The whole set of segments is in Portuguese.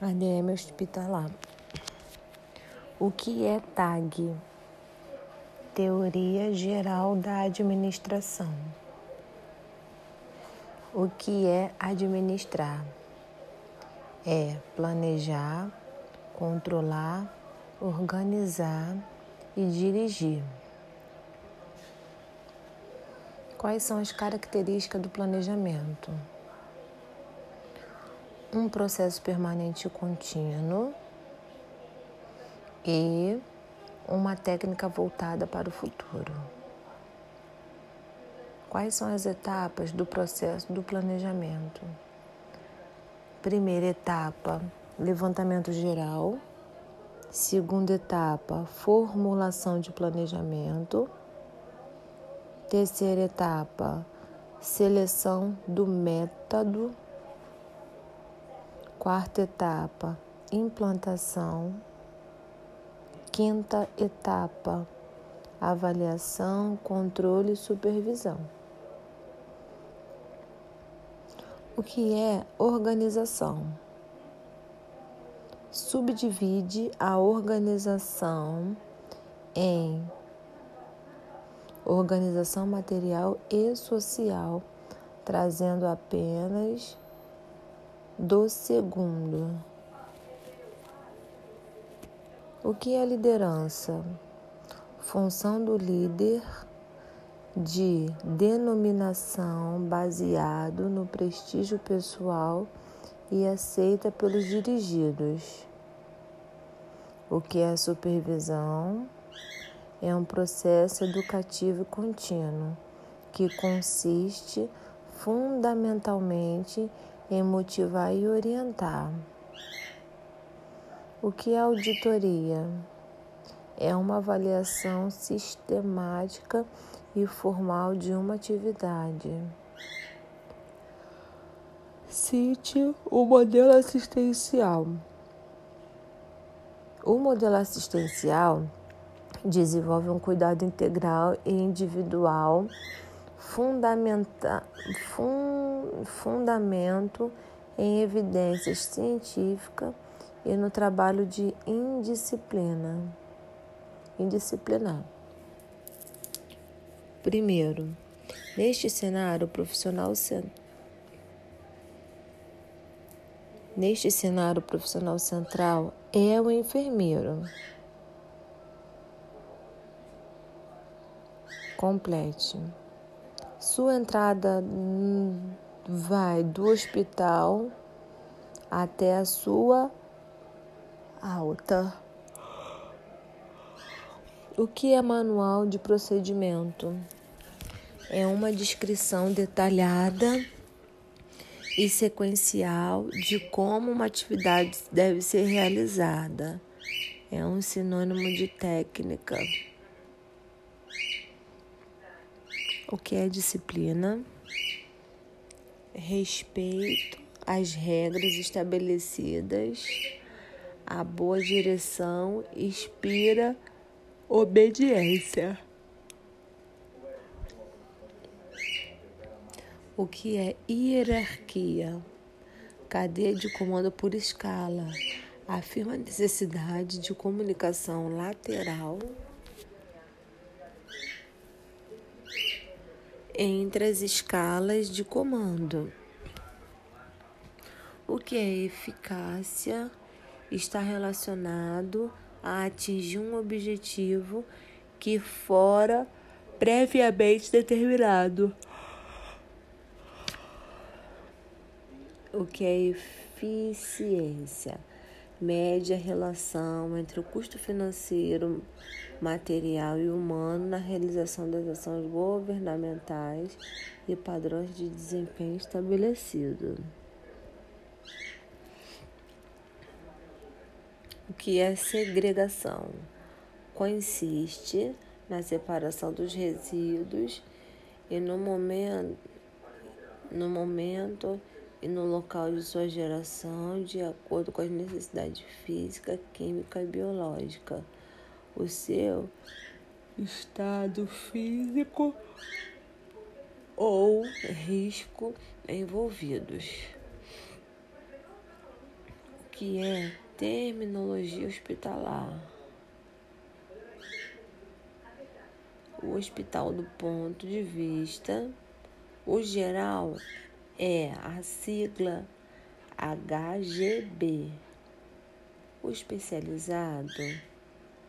ADM hospitalar. O que é TAG? Teoria Geral da Administração. O que é administrar? É planejar, controlar, organizar e dirigir. Quais são as características do planejamento? Um processo permanente contínuo e uma técnica voltada para o futuro. Quais são as etapas do processo do planejamento? Primeira etapa, levantamento geral. Segunda etapa, formulação de planejamento. Terceira etapa, seleção do método. Quarta etapa, implantação. Quinta etapa, avaliação, controle e supervisão. O que é organização? Subdivide a organização em organização material e social, trazendo apenas do segundo. O que é liderança? Função do líder de denominação baseado no prestígio pessoal e aceita pelos dirigidos. O que é supervisão? É um processo educativo contínuo que consiste fundamentalmente em motivar e orientar. O que é auditoria? É uma avaliação sistemática e formal de uma atividade. Cite o modelo assistencial. O modelo assistencial desenvolve um cuidado integral e individual, fundamenta, fun, fundamento em evidências científicas e no trabalho de indisciplina. Indisciplinar. Primeiro, neste cenário, o profissional Neste cenário, profissional central é o enfermeiro. Complete. Sua entrada vai do hospital até a sua alta. O que é manual de procedimento? É uma descrição detalhada e sequencial de como uma atividade deve ser realizada. É um sinônimo de técnica. O que é disciplina? Respeito às regras estabelecidas. A boa direção inspira obediência. O que é hierarquia? Cadeia de comando por escala. Afirma a necessidade de comunicação lateral entre as escalas de comando. O que é eficácia? Está relacionado a atingir um objetivo que fora previamente determinado. O que é eficiência? Mede a relação entre o custo financeiro, material e humano na realização das ações governamentais e padrões de desempenho estabelecidos. O que é segregação? Consiste na separação dos resíduos e no momento, no momento e no local de sua geração de acordo com as necessidades física, química e biológica. O seu estado físico ou risco envolvidos. que é terminologia hospitalar? O hospital, do ponto de vista, o geral é a sigla HGB. O especializado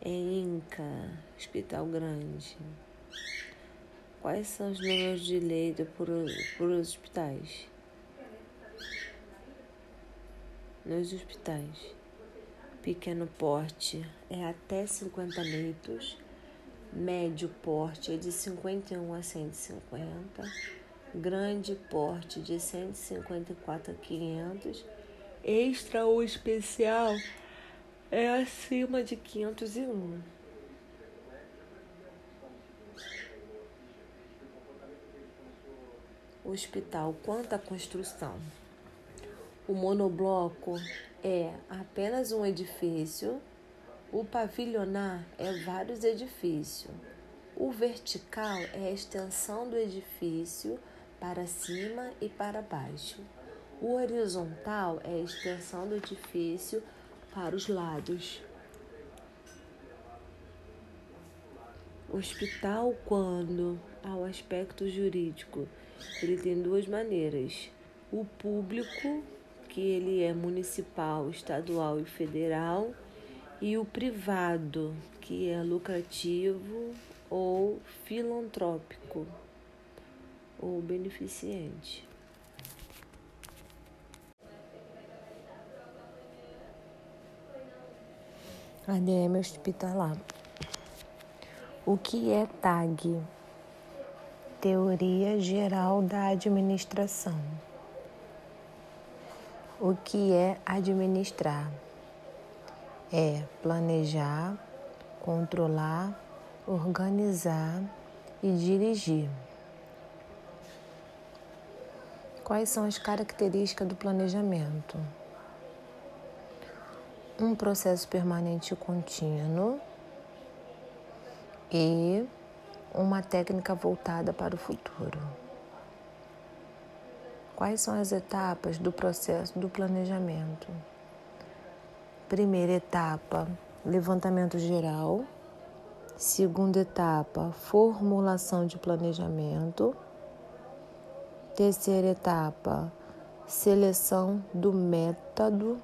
é INCA, Hospital Grande. Quais são os números de leito por, por hospitais? Nos hospitais. Pequeno porte é até 50 leitos. Médio porte é de 51 a 150. Grande porte de 154 a 500. Extra ou especial é acima de 501. Hospital quanto à construção. O monobloco é apenas um edifício, o pavilionar é vários edifícios. O vertical é a extensão do edifício para cima e para baixo. O horizontal é a extensão do edifício para os lados. Hospital, quando ao aspecto jurídico, ele tem duas maneiras: o público, que ele é municipal, estadual e federal, e o privado, que é lucrativo ou filantrópico ou beneficente. ADM hospitalar. O que é TAG? Teoria Geral da Administração. O que é administrar? É planejar, controlar, organizar e dirigir. Quais são as características do planejamento? um processo permanente e contínuo e uma técnica voltada para o futuro. Quais são as etapas do processo do planejamento? Primeira etapa, levantamento geral. Segunda etapa, formulação de planejamento. Terceira etapa, seleção do método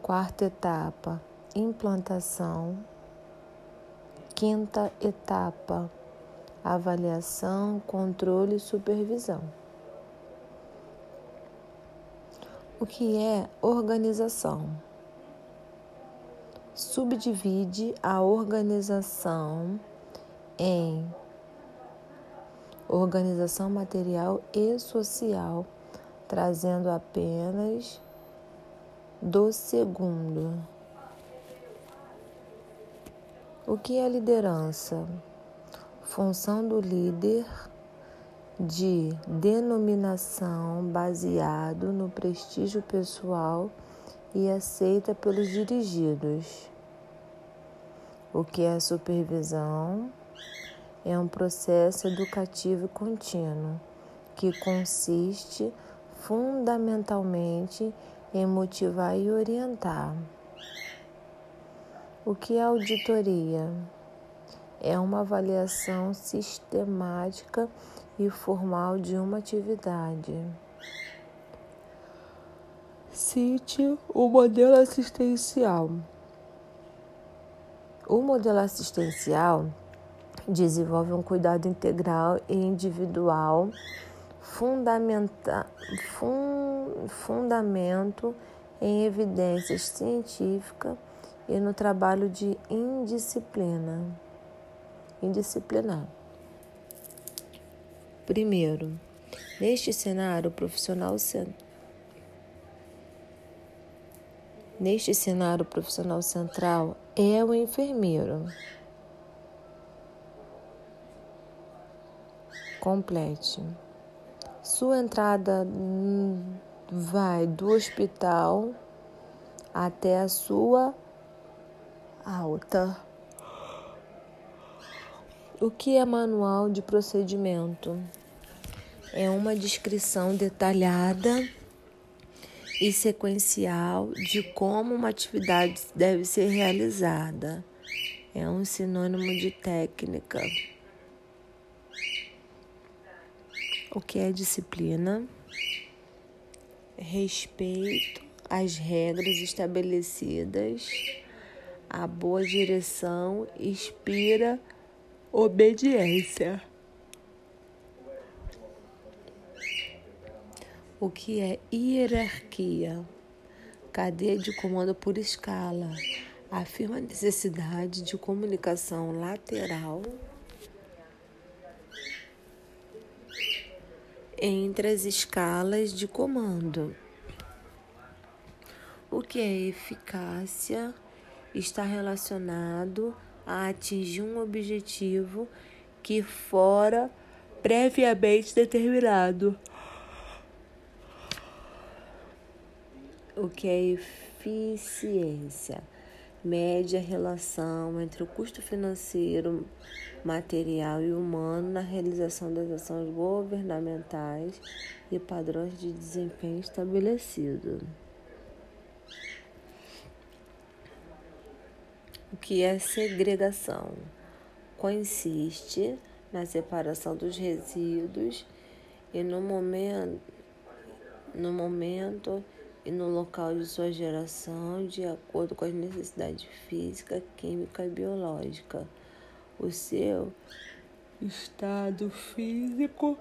Quarta etapa, implantação. Quinta etapa, avaliação, controle e supervisão. O que é organização? Subdivide a organização em organização material e social, trazendo apenas do segundo. O que é liderança? Função do líder de denominação baseado no prestígio pessoal e aceita pelos dirigidos. O que é supervisão? É um processo educativo contínuo que consiste fundamentalmente em motivar e orientar. O que é auditoria? É uma avaliação sistemática e formal de uma atividade. Cite o modelo assistencial. O modelo assistencial desenvolve um cuidado integral e individual fundamenta, fun, fundamento em evidências científicas e no trabalho de indisciplina. Indisciplinar. Primeiro, neste cenário, o profissional Neste cenário, profissional central é o enfermeiro. Complete. Sua entrada vai do hospital até a sua alta. O que é manual de procedimento? É uma descrição detalhada e sequencial de como uma atividade deve ser realizada. É um sinônimo de técnica. O que é disciplina? Respeito às regras estabelecidas. A boa direção inspira obediência. O que é hierarquia? Cadeia de comando por escala. Afirma a necessidade de comunicação lateral entre as escalas de comando. O que é eficácia? Está relacionado a atingir um objetivo que fora previamente determinado. O que é eficiência? Mede a relação entre o custo financeiro, material e humano na realização das ações governamentais e padrões de desempenho estabelecidos. O que é segregação? Consiste na separação dos resíduos e no momento, no momento e no local de sua geração de acordo com as necessidades física, química e biológica. O seu estado físico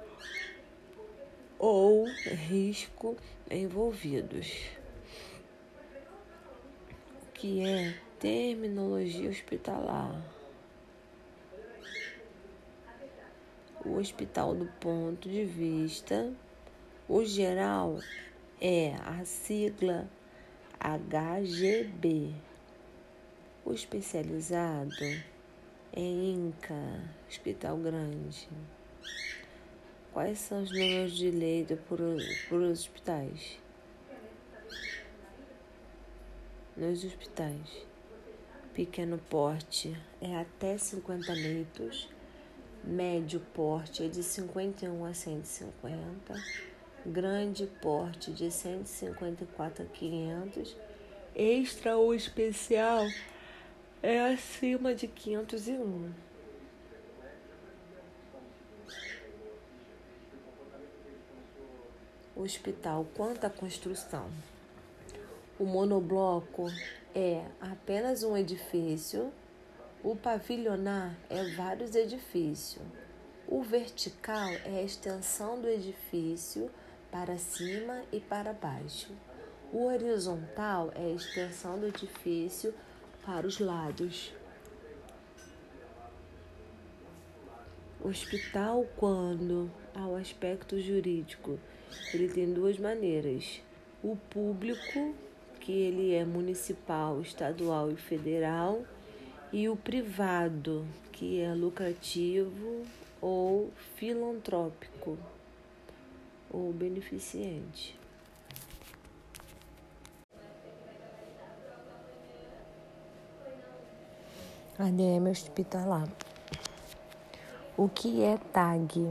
ou risco envolvidos. O que é terminologia hospitalar? O hospital do ponto de vista, o geral é a sigla HGB. O especializado é INCA, Hospital Grande. Quais são os números de leito por, por hospitais? Nos hospitais. Pequeno porte é até 50 leitos. Médio porte é de 51 a 150 grande porte de 154 a 500, extra ou especial é acima de 501. Hospital quanto à construção. O monobloco é apenas um edifício, o pavilionar é vários edifícios. O vertical é a extensão do edifício para cima e para baixo. O horizontal é a extensão do edifício para os lados. Hospital, quando ao aspecto jurídico, ele tem duas maneiras: o público, que ele é municipal, estadual e federal, e o privado, que é lucrativo ou filantrópico ou beneficente. ADM hospitalar. O que é TAG?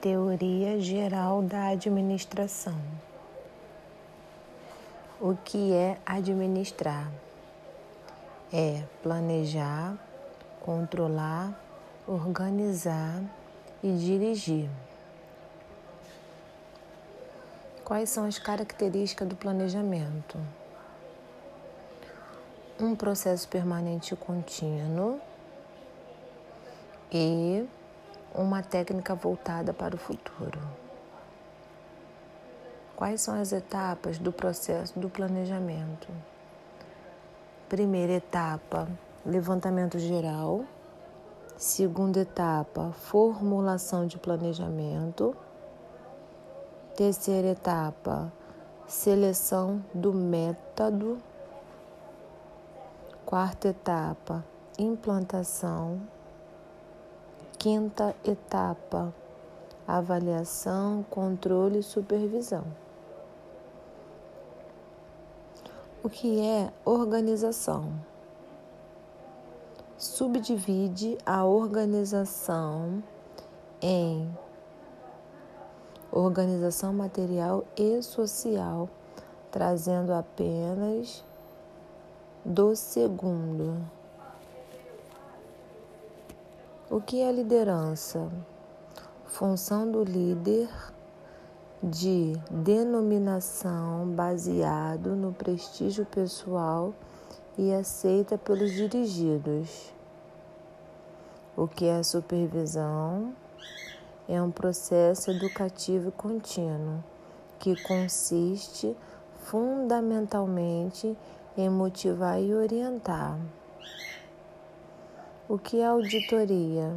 Teoria Geral da Administração. O que é administrar? É planejar, controlar, organizar e dirigir. Quais são as características do planejamento? Um processo permanente e contínuo e uma técnica voltada para o futuro. Quais são as etapas do processo do planejamento? Primeira etapa, levantamento geral. Segunda etapa, formulação de planejamento. Terceira etapa, seleção do método. Quarta etapa, implantação. Quinta etapa, avaliação, controle e supervisão. O que é organização? Subdivide a organização em organização material e social, trazendo apenas do segundo. O que é liderança? Função do líder de denominação baseado no prestígio pessoal e aceita pelos dirigidos. O que é supervisão? É um processo educativo contínuo que consiste fundamentalmente em motivar e orientar. O que é auditoria?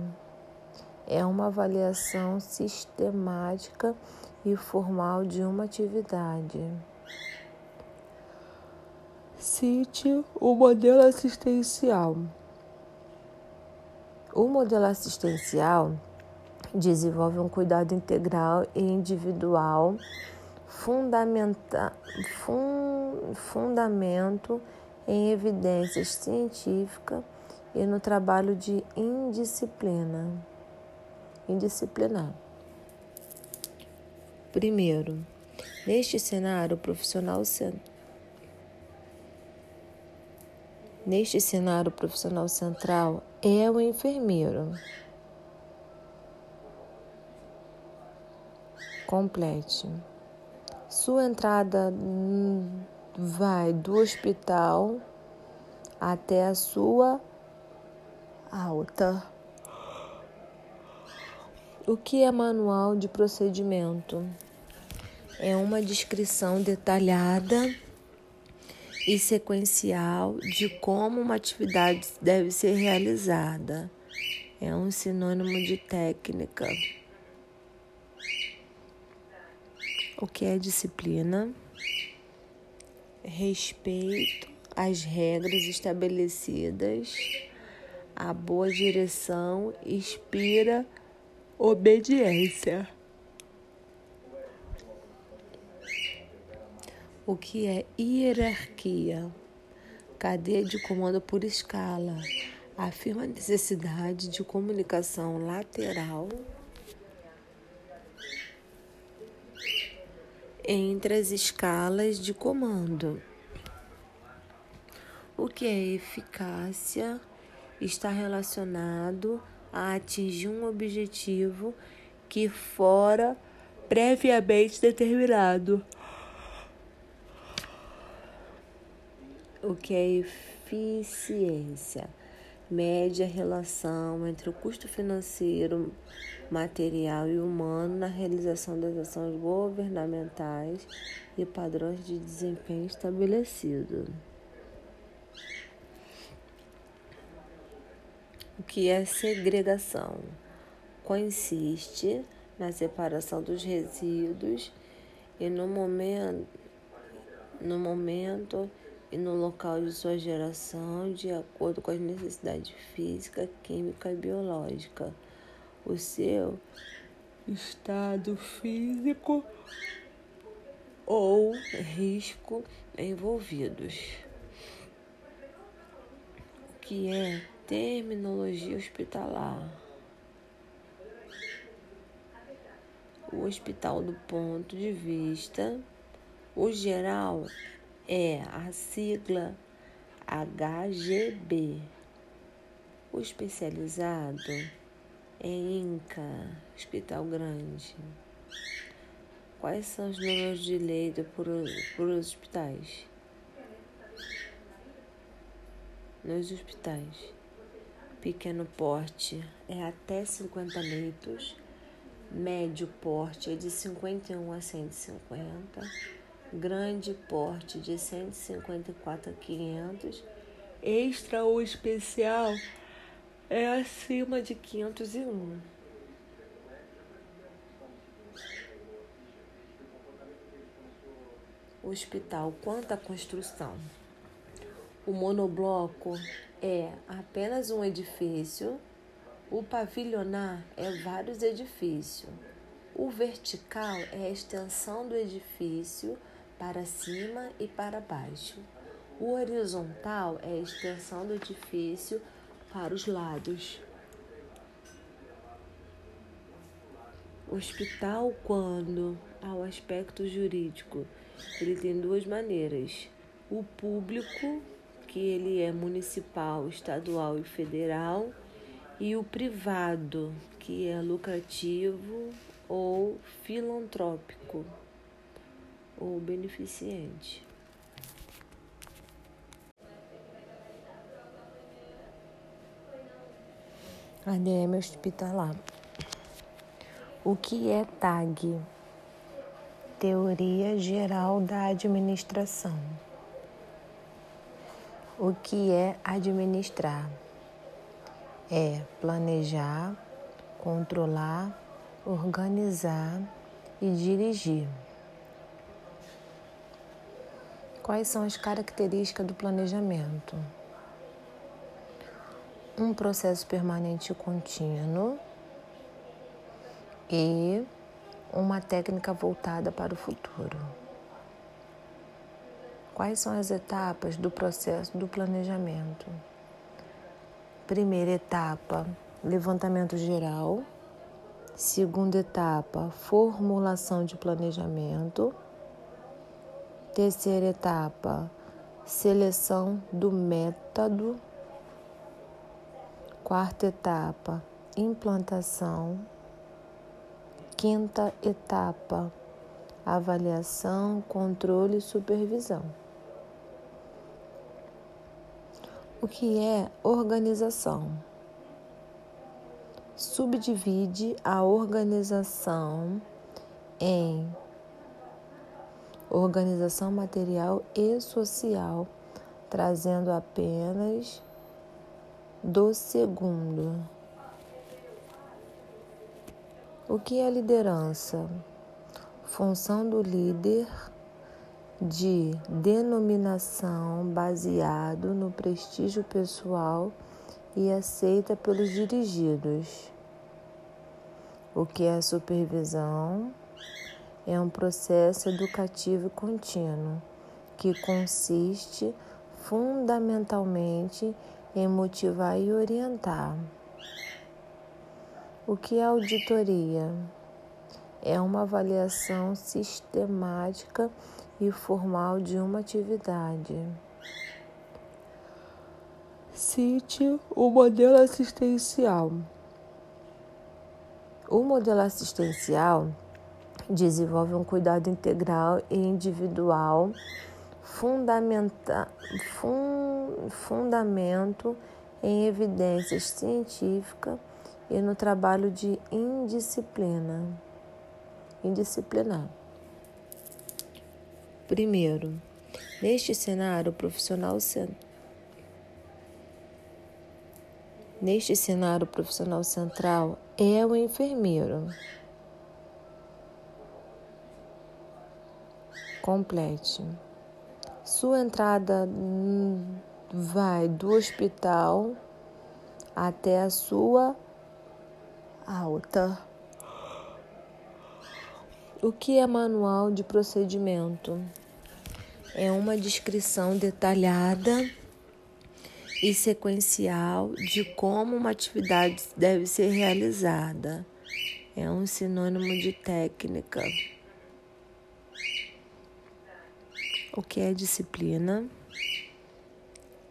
É uma avaliação sistemática e formal de uma atividade. Cite o modelo assistencial. O modelo assistencial desenvolve um cuidado integral e individual, fundamenta, fun, fundamento em evidências científicas e no trabalho de indisciplina. Indisciplinar. Primeiro, neste cenário, o profissional Neste cenário, o profissional central é o enfermeiro. Complete. Sua entrada vai do hospital até a sua alta. O que é manual de procedimento? É uma descrição detalhada e sequencial de como uma atividade deve ser realizada. É um sinônimo de técnica. O que é disciplina? Respeito às regras estabelecidas a boa direção inspira obediência. O que é hierarquia? Cadeia de comando por escala. Afirma a necessidade de comunicação lateral entre as escalas de comando. O que é eficácia? está relacionado a atingir um objetivo que fora previamente determinado. O que é eficiência? Mede a relação entre o custo financeiro, material e humano na realização das ações governamentais e padrões de desempenho estabelecidos. O que é segregação? Consiste na separação dos resíduos e no momento, no momento e no local de sua geração de acordo com as necessidades física, química e biológica. O seu estado físico ou risco envolvidos. O que é Terminologia hospitalar. O hospital, do ponto de vista, o geral é a sigla HGB. O especializado é INCA, Hospital Grande. Quais são os números de leito por, por hospitais? Nos hospitais. Pequeno porte é até 50 leitos. Médio porte é de 51 a 150. Grande porte de 154 a 500. Extra ou especial é acima de 501. Hospital, quanto construção? O monobloco é apenas um edifício, o pavilionar é vários edifícios. O vertical é a extensão do edifício para cima e para baixo. O horizontal é a extensão do edifício para os lados. Hospital, quando ao aspecto jurídico, ele tem duas maneiras. O público, que ele é municipal, estadual e federal, e o privado, que é lucrativo ou filantrópico ou beneficente. ADM hospitalar. O que é TAG? Teoria Geral da Administração. O que é administrar? É planejar, controlar, organizar e dirigir. Quais são as características do planejamento? um processo permanente e contínuo e uma técnica voltada para o futuro. Quais são as etapas do processo do planejamento? Primeira etapa, levantamento geral. Segunda etapa, formulação de planejamento. Terceira etapa, seleção do método Quarta etapa, implantação. Quinta etapa, avaliação, controle e supervisão. O que é organização? Subdivide a organização em organização material e social, trazendo apenas do segundo. O que é liderança? Função do líder de denominação baseado no prestígio pessoal e aceita pelos dirigidos. O que é supervisão? É um processo educativo contínuo que consiste fundamentalmente em motivar e orientar. O que é auditoria? É uma avaliação sistemática e formal de uma atividade. Cite o modelo assistencial. O modelo assistencial desenvolve um cuidado integral e individual fundamenta, fun, fundamento em evidências científicas e no trabalho de indisciplina. Indisciplinar. Primeiro, neste cenário, o profissional Neste cenário, o profissional central é o enfermeiro. Complete. Sua entrada vai do hospital até a sua alta. O que é manual de procedimento? É uma descrição detalhada e sequencial de como uma atividade deve ser realizada. É um sinônimo de técnica. O que é disciplina,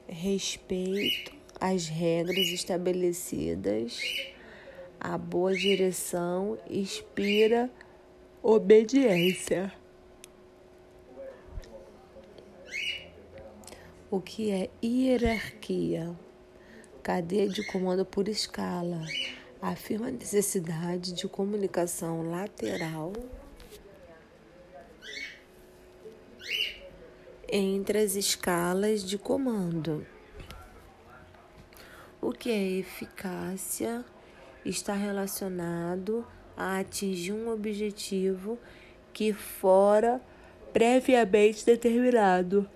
respeito às regras estabelecidas, a boa direção inspira obediência. O que é hierarquia? Cadeia de comando por escala. Afirma a necessidade de comunicação lateral entre as escalas de comando. O que é eficácia está relacionado a atingir um objetivo que fora previamente determinado.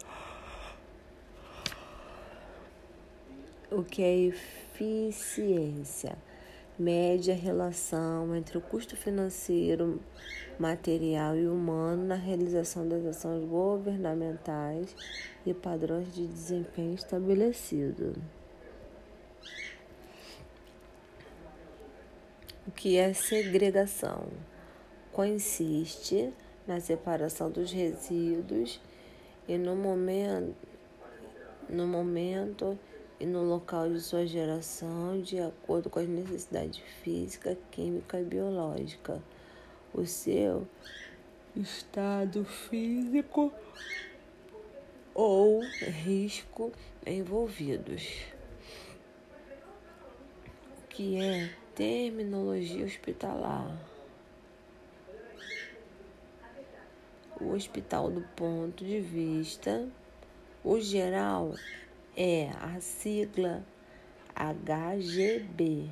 O que é eficiência? Mede a relação entre o custo financeiro material e humano na realização das ações governamentais e padrões de desempenho estabelecidos. O que é segregação? consiste na separação dos resíduos e no momento, no momento e no local de sua geração de acordo com as necessidades física, química e biológica. O seu estado físico ou risco envolvidos. O que é terminologia hospitalar? O hospital do ponto de vista, o geral é a sigla HGB.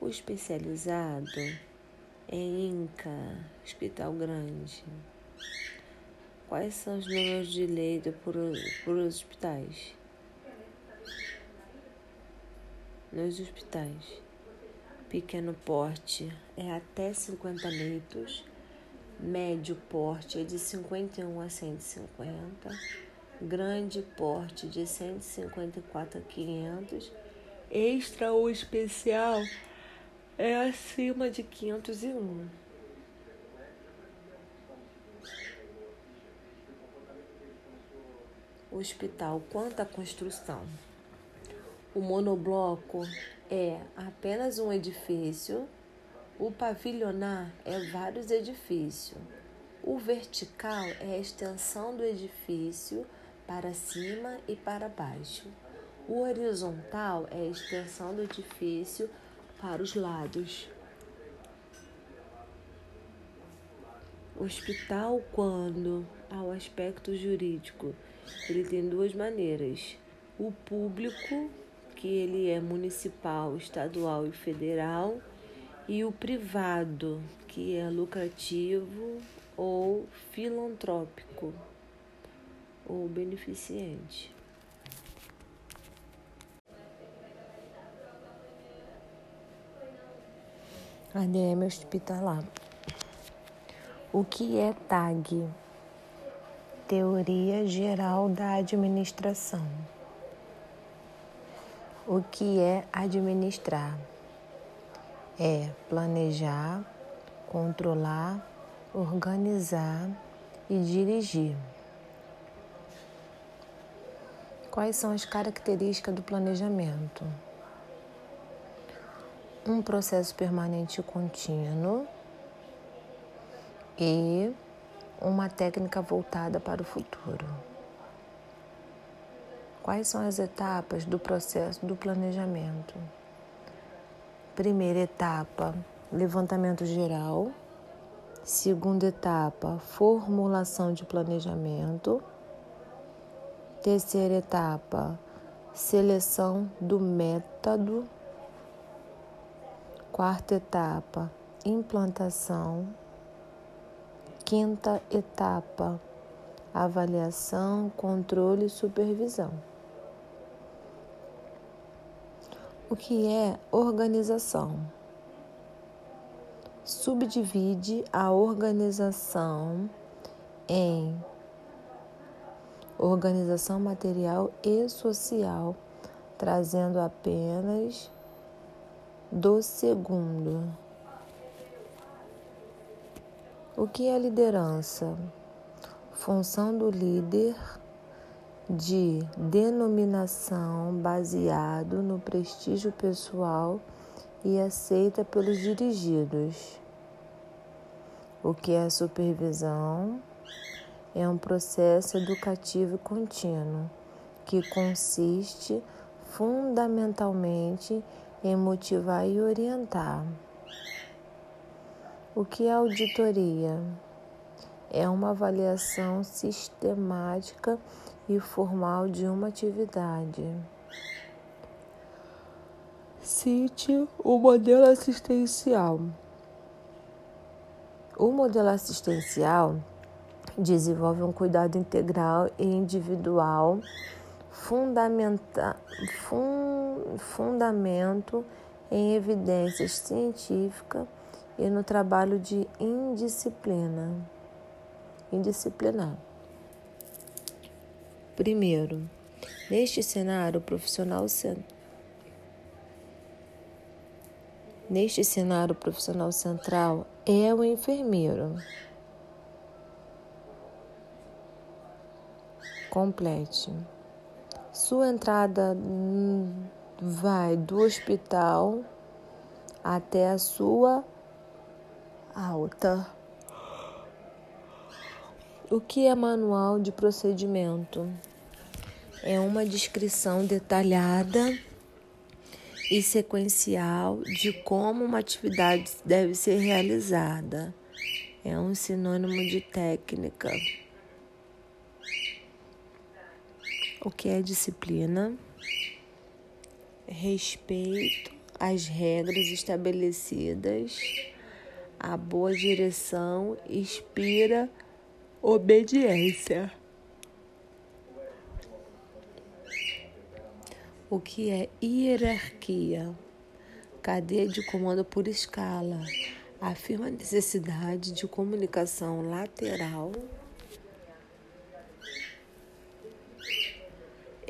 O especializado é INCA, Hospital Grande. Quais são os números de leito por, por hospitais? Nos hospitais. Pequeno porte é até 50 leitos. Médio porte é de 51 a 150. Grande porte de 154 a 500. Extra ou especial é acima de 501. O hospital, quanto à construção? O monobloco é apenas um edifício, o pavilionar é vários edifícios. O vertical é a extensão do edifício para cima e para baixo. O horizontal é a extensão do edifício para os lados. Hospital, quando ao aspecto jurídico, ele tem duas maneiras: o público, que ele é municipal, estadual e federal, e o privado, que é lucrativo ou filantrópico ou beneficente. ADM hospitalar. O que é TAG? Teoria Geral da Administração. O que é administrar? É planejar, controlar, organizar e dirigir. Quais são as características do planejamento? um processo permanente e contínuo e uma técnica voltada para o futuro. Quais são as etapas do processo do planejamento? Primeira etapa, levantamento geral. Segunda etapa, formulação de planejamento. Terceira etapa, seleção do método Quarta etapa, implantação. Quinta etapa, avaliação, controle e supervisão. O que é organização? Subdivide a organização em organização material e social, trazendo apenas do segundo. O que é liderança? Função do líder de denominação baseado no prestígio pessoal e aceita pelos dirigidos. O que é supervisão? É um processo educativo contínuo que consiste fundamentalmente em motivar e orientar. O que é auditoria? É uma avaliação sistemática e formal de uma atividade. Cite o modelo assistencial. O modelo assistencial desenvolve um cuidado integral e individual fundamenta, fun, fundamento em evidências científicas e no trabalho de indisciplina. Indisciplinar. Primeiro, neste cenário, o profissional Neste cenário, o profissional central é o enfermeiro. Complete. Sua entrada vai do hospital até a sua alta. O que é manual de procedimento? É uma descrição detalhada e sequencial de como uma atividade deve ser realizada. É um sinônimo de técnica. O que é disciplina? Respeito às regras estabelecidas. A boa direção inspira obediência. O que é hierarquia? Cadeia de comando por escala. Afirma a necessidade de comunicação lateral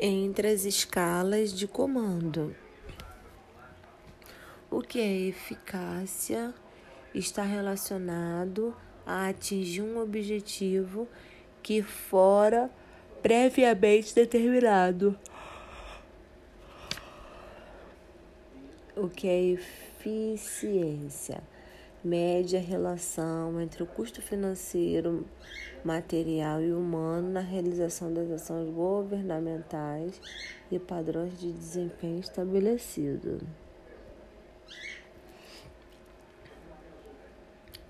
entre as escalas de comando. O que é eficácia? Está relacionado a atingir um objetivo que fora previamente determinado. O que é eficiência? Mede a relação entre o custo financeiro, material e humano na realização das ações governamentais e padrões de desempenho estabelecidos.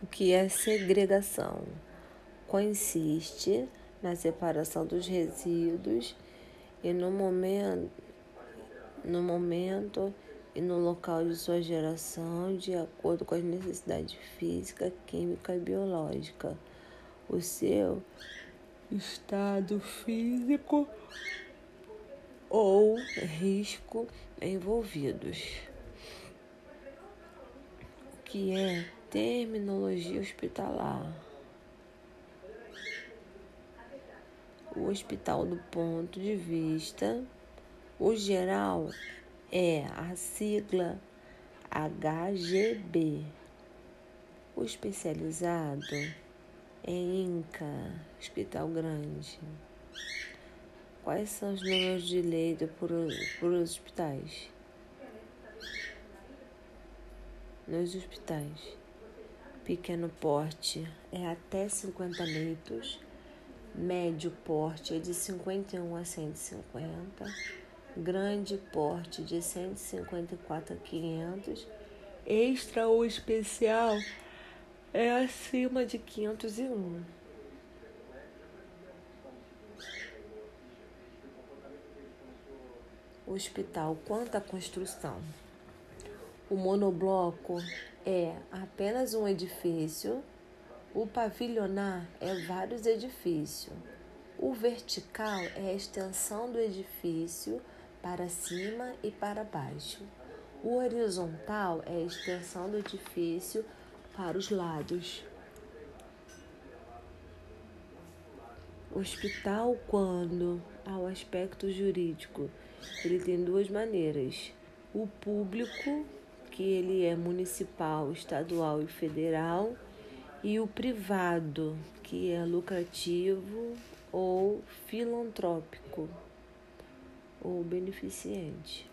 O que é segregação? Consiste na separação dos resíduos e no momento, no momento e no local de sua geração de acordo com as necessidades física, química e biológica, o seu estado físico ou risco envolvidos. Que é terminologia hospitalar? O hospital, do ponto de vista, o geral é a sigla HGB. O especializado é INCA, Hospital Grande. Quais são os números de leito por, por hospitais? Nos hospitais. Pequeno porte é até 50 leitos. Médio porte é de 51 a 150 grande porte de 154 a 500, extra ou especial é acima de 501. Hospital, quanto à construção? O monobloco é apenas um edifício, o pavilionar é vários edifícios. O vertical é a extensão do edifício para cima e para baixo. O horizontal é a extensão do edifício para os lados. Hospital, quando ao aspecto jurídico, ele tem duas maneiras. O público, que ele é municipal, estadual e federal, e o privado, que é lucrativo ou filantrópico ou beneficente.